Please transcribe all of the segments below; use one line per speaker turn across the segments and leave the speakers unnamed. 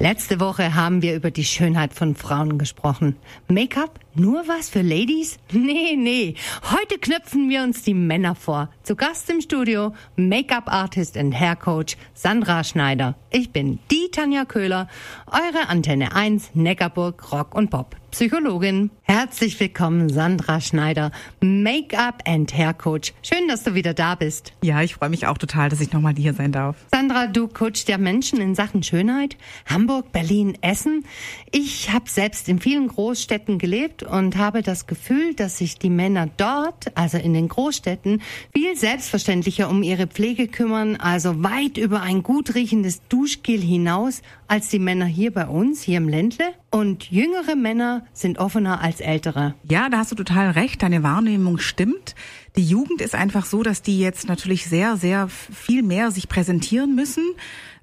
Letzte Woche haben wir über die Schönheit von Frauen gesprochen. Make-up nur was für Ladies? Nee, nee. Heute knöpfen wir uns die Männer vor. Zu Gast im Studio Make-up-Artist und Hair Coach Sandra Schneider. Ich bin die Tanja Köhler, eure Antenne 1 Neckarburg Rock und Pop. Psychologin. Herzlich willkommen, Sandra Schneider, Make-up and Hair Coach. Schön, dass du wieder da bist.
Ja, ich freue mich auch total, dass ich nochmal hier sein darf.
Sandra, du coachst ja Menschen in Sachen Schönheit. Hamburg, Berlin, Essen. Ich habe selbst in vielen Großstädten gelebt und habe das Gefühl, dass sich die Männer dort, also in den Großstädten, viel selbstverständlicher um ihre Pflege kümmern, also weit über ein gut riechendes Duschgel hinaus, als die Männer hier bei uns, hier im Ländle. Und jüngere Männer sind offener als ältere.
Ja, da hast du total recht. Deine Wahrnehmung stimmt. Die Jugend ist einfach so, dass die jetzt natürlich sehr, sehr viel mehr sich präsentieren müssen.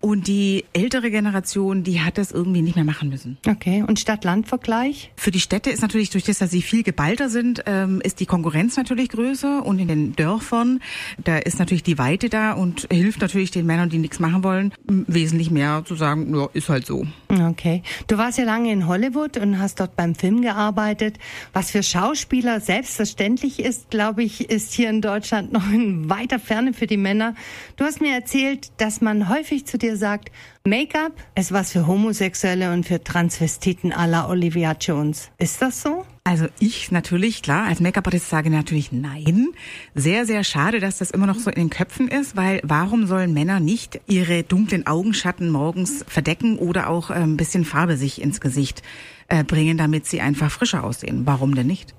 Und die ältere Generation, die hat das irgendwie nicht mehr machen müssen.
Okay, und Stadt-Land-Vergleich?
Für die Städte ist natürlich durch das, dass sie viel geballter sind, ähm, ist die Konkurrenz natürlich größer. Und in den Dörfern, da ist natürlich die Weite da und hilft natürlich den Männern, die nichts machen wollen, wesentlich mehr zu sagen, ja, ist halt so.
Okay. Du warst ja lange in Hollywood und hast dort beim Film gearbeitet. Was für Schauspieler selbstverständlich ist, glaube ich, ist hier in Deutschland noch in weiter Ferne für die Männer. Du hast mir erzählt, dass man häufig zu dir sagt, Make-up ist was für Homosexuelle und für Transvestiten la Olivia Jones. Ist das so?
Also ich natürlich, klar, als Make-up-Artist sage natürlich nein. Sehr, sehr schade, dass das immer noch so in den Köpfen ist, weil warum sollen Männer nicht ihre dunklen Augenschatten morgens verdecken oder auch ein bisschen Farbe sich ins Gesicht äh, bringen, damit sie einfach frischer aussehen? Warum denn nicht?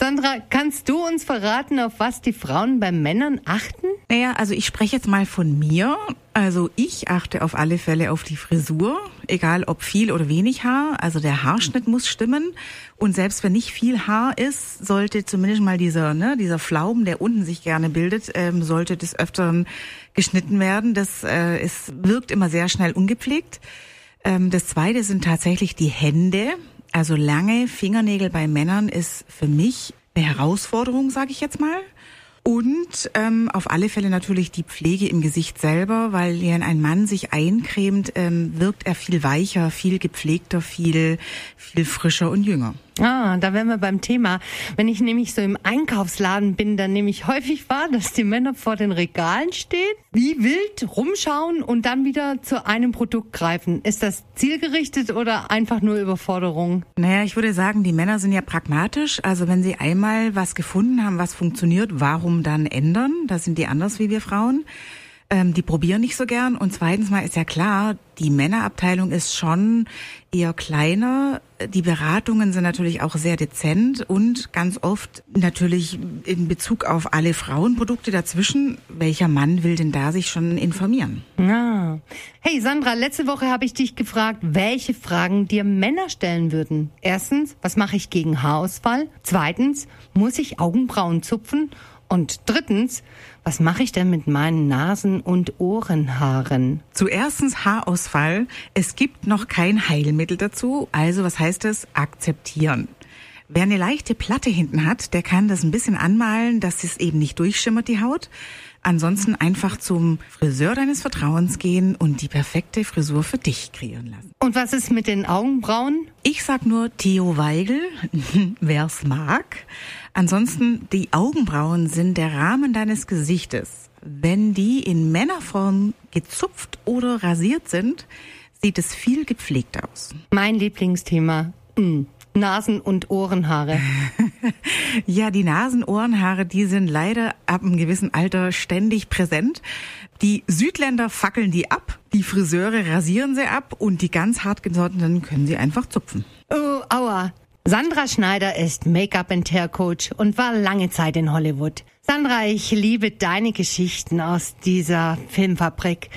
Sandra, kannst du uns verraten, auf was die Frauen bei Männern achten?
Naja, also ich spreche jetzt mal von mir. Also ich achte auf alle Fälle auf die Frisur, egal ob viel oder wenig Haar. Also der Haarschnitt muss stimmen. Und selbst wenn nicht viel Haar ist, sollte zumindest mal dieser, ne, dieser Pflaumen, der unten sich gerne bildet, ähm, sollte des Öfteren geschnitten werden. Das äh, es wirkt immer sehr schnell ungepflegt. Ähm, das zweite sind tatsächlich die Hände. Also lange Fingernägel bei Männern ist für mich eine Herausforderung, sage ich jetzt mal. Und ähm, auf alle Fälle natürlich die Pflege im Gesicht selber, weil wenn ein Mann sich eincremt, ähm, wirkt er viel weicher, viel gepflegter, viel, viel frischer und jünger.
Ah, da wären wir beim Thema. Wenn ich nämlich so im Einkaufsladen bin, dann nehme ich häufig wahr, dass die Männer vor den Regalen stehen, wie wild rumschauen und dann wieder zu einem Produkt greifen. Ist das zielgerichtet oder einfach nur Überforderung?
Naja, ich würde sagen, die Männer sind ja pragmatisch. Also wenn sie einmal was gefunden haben, was funktioniert, warum dann ändern? Da sind die anders wie wir Frauen. Ähm, die probieren nicht so gern. Und zweitens mal ist ja klar, die Männerabteilung ist schon eher kleiner. Die Beratungen sind natürlich auch sehr dezent und ganz oft natürlich in Bezug auf alle Frauenprodukte dazwischen. Welcher Mann will denn da sich schon informieren?
Ah. Hey Sandra, letzte Woche habe ich dich gefragt, welche Fragen dir Männer stellen würden. Erstens, was mache ich gegen Haarausfall? Zweitens, muss ich Augenbrauen zupfen? Und drittens, was mache ich denn mit meinen Nasen- und Ohrenhaaren?
Zuerstens Haarausfall. Es gibt noch kein Heilmittel dazu. Also was heißt es? Akzeptieren. Wer eine leichte Platte hinten hat, der kann das ein bisschen anmalen, dass es eben nicht durchschimmert, die Haut. Ansonsten einfach zum Friseur deines Vertrauens gehen und die perfekte Frisur für dich kreieren lassen.
Und was ist mit den Augenbrauen?
Ich sag nur Theo Weigel, wer's mag. Ansonsten, die Augenbrauen sind der Rahmen deines Gesichtes. Wenn die in Männerform gezupft oder rasiert sind, sieht es viel gepflegt aus.
Mein Lieblingsthema. Mm. Nasen- und Ohrenhaare.
ja, die Nasen-Ohrenhaare, die sind leider ab einem gewissen Alter ständig präsent. Die Südländer fackeln die ab, die Friseure rasieren sie ab und die ganz hart gesottenen können sie einfach zupfen.
Oh, aua. Sandra Schneider ist Make-up and Hair Coach und war lange Zeit in Hollywood. Sandra, ich liebe deine Geschichten aus dieser Filmfabrik.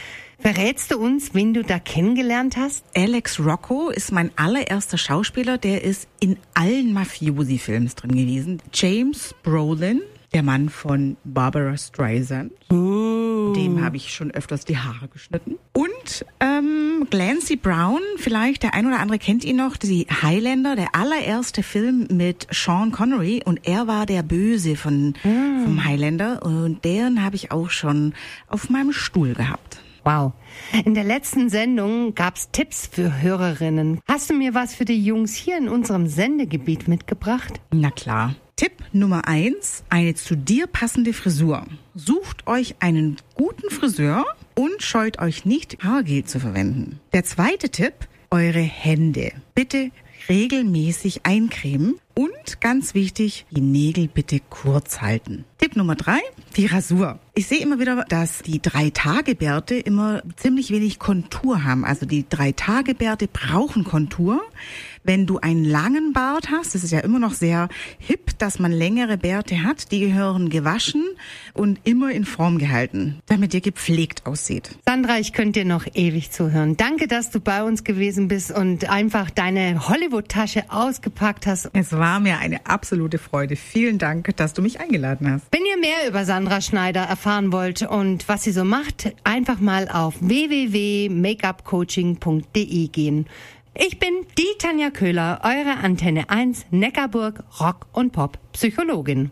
Verrätst du uns, wen du da kennengelernt hast?
Alex Rocco ist mein allererster Schauspieler, der ist in allen Mafiosi-Films drin gewesen. James Brolin, der Mann von Barbara Streisand. Dem habe ich schon öfters die Haare geschnitten. Und ähm, Clancy Brown, vielleicht der ein oder andere kennt ihn noch, die Highlander, der allererste Film mit Sean Connery und er war der Böse von vom Highlander und den habe ich auch schon auf meinem Stuhl gehabt.
Wow. In der letzten Sendung gab's Tipps für Hörerinnen. Hast du mir was für die Jungs hier in unserem Sendegebiet mitgebracht?
Na klar. Tipp Nummer eins: eine zu dir passende Frisur. Sucht euch einen guten Friseur und scheut euch nicht, Haargel zu verwenden. Der zweite Tipp, eure Hände. Bitte regelmäßig eincremen und ganz wichtig, die Nägel bitte kurz halten. Tipp Nummer drei, die Rasur. Ich sehe immer wieder, dass die Drei-Tage-Bärte immer ziemlich wenig Kontur haben. Also die Drei-Tage-Bärte brauchen Kontur. Wenn du einen langen Bart hast, das ist ja immer noch sehr hip, dass man längere Bärte hat, die gehören gewaschen und immer in Form gehalten, damit ihr gepflegt aussieht.
Sandra, ich könnte dir noch ewig zuhören. Danke, dass du bei uns gewesen bist und einfach deine Hollywood-Tasche ausgepackt hast.
Es war mir eine absolute Freude. Vielen Dank, dass du mich eingeladen hast.
Wenn ihr mehr über Sandra Schneider erfahren wollt und was sie so macht, einfach mal auf www.makeupcoaching.de gehen. Ich bin die Tanja Köhler, eure Antenne 1 Neckarburg Rock und Pop Psychologin.